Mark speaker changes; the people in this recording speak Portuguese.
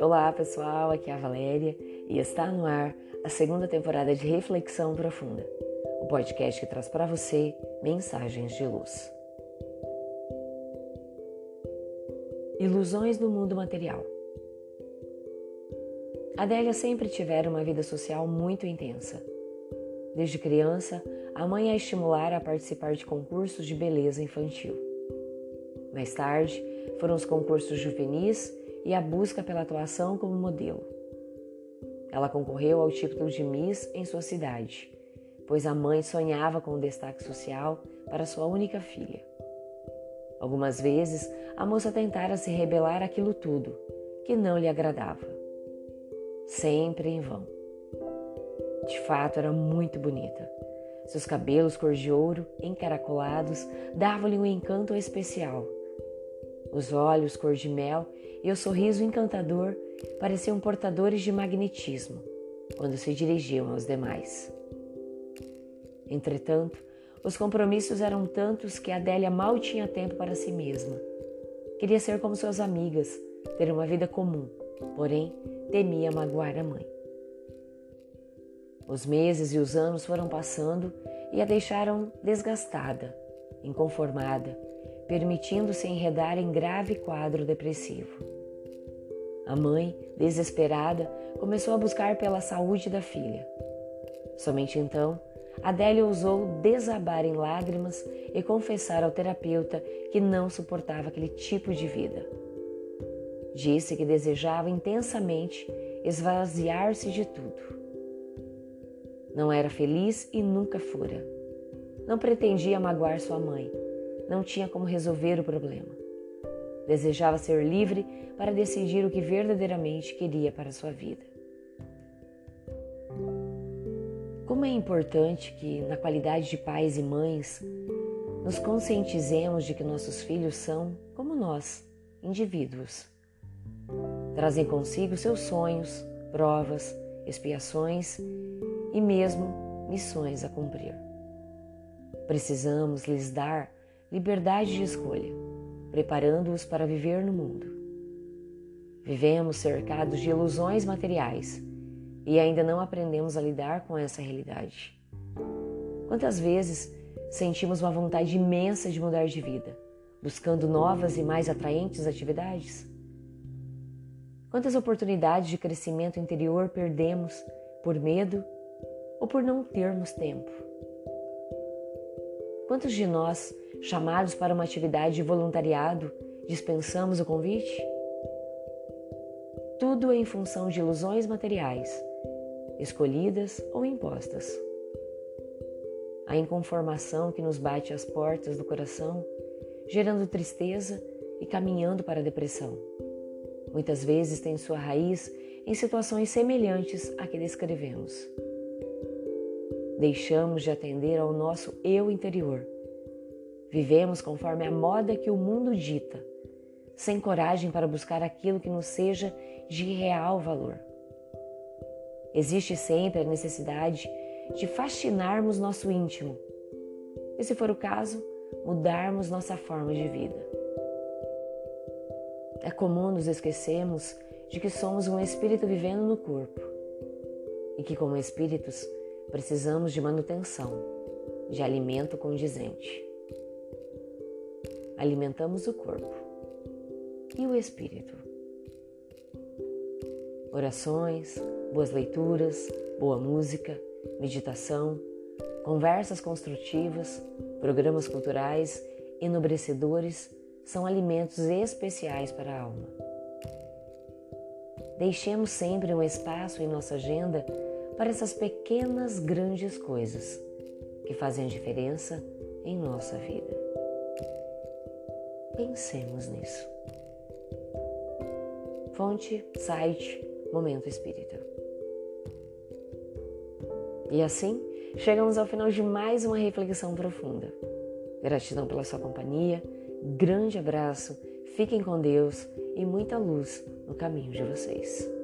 Speaker 1: Olá pessoal, aqui é a Valéria e está no ar a segunda temporada de Reflexão Profunda, o podcast que traz para você mensagens de luz. Ilusões no mundo material. Adélia sempre tivera uma vida social muito intensa. Desde criança, a mãe a estimulara a participar de concursos de beleza infantil. Mais tarde, foram os concursos juvenis e a busca pela atuação como modelo. Ela concorreu ao título de Miss em sua cidade, pois a mãe sonhava com o destaque social para sua única filha. Algumas vezes, a moça tentara se rebelar aquilo tudo, que não lhe agradava. Sempre em vão. De fato, era muito bonita. Seus cabelos cor de ouro, encaracolados, davam-lhe um encanto especial. Os olhos cor de mel e o sorriso encantador pareciam portadores de magnetismo quando se dirigiam aos demais. Entretanto, os compromissos eram tantos que Adélia mal tinha tempo para si mesma. Queria ser como suas amigas, ter uma vida comum, porém temia magoar a mãe. Os meses e os anos foram passando e a deixaram desgastada, inconformada, permitindo-se enredar em grave quadro depressivo. A mãe, desesperada, começou a buscar pela saúde da filha. Somente então, Adélia ousou desabar em lágrimas e confessar ao terapeuta que não suportava aquele tipo de vida. Disse que desejava intensamente esvaziar-se de tudo não era feliz e nunca fora. Não pretendia magoar sua mãe. Não tinha como resolver o problema. Desejava ser livre para decidir o que verdadeiramente queria para sua vida. Como é importante que, na qualidade de pais e mães, nos conscientizemos de que nossos filhos são, como nós, indivíduos. Trazem consigo seus sonhos, provas, expiações e mesmo missões a cumprir. Precisamos lhes dar liberdade de escolha, preparando-os para viver no mundo. Vivemos cercados de ilusões materiais e ainda não aprendemos a lidar com essa realidade. Quantas vezes sentimos uma vontade imensa de mudar de vida, buscando novas e mais atraentes atividades? Quantas oportunidades de crescimento interior perdemos por medo ou por não termos tempo. Quantos de nós, chamados para uma atividade de voluntariado, dispensamos o convite? Tudo em função de ilusões materiais, escolhidas ou impostas. A inconformação que nos bate às portas do coração, gerando tristeza e caminhando para a depressão. Muitas vezes tem sua raiz em situações semelhantes à que descrevemos. Deixamos de atender ao nosso eu interior. Vivemos conforme a moda que o mundo dita, sem coragem para buscar aquilo que nos seja de real valor. Existe sempre a necessidade de fascinarmos nosso íntimo e, se for o caso, mudarmos nossa forma de vida. É comum nos esquecermos de que somos um espírito vivendo no corpo e que, como espíritos, precisamos de manutenção, de alimento condizente. Alimentamos o corpo e o espírito. Orações, boas leituras, boa música, meditação, conversas construtivas, programas culturais enobrecedores são alimentos especiais para a alma. Deixemos sempre um espaço em nossa agenda para essas pequenas, grandes coisas que fazem diferença em nossa vida. Pensemos nisso. Fonte, site, Momento Espírita. E assim, chegamos ao final de mais uma reflexão profunda. Gratidão pela sua companhia, grande abraço, fiquem com Deus e muita luz no caminho de vocês.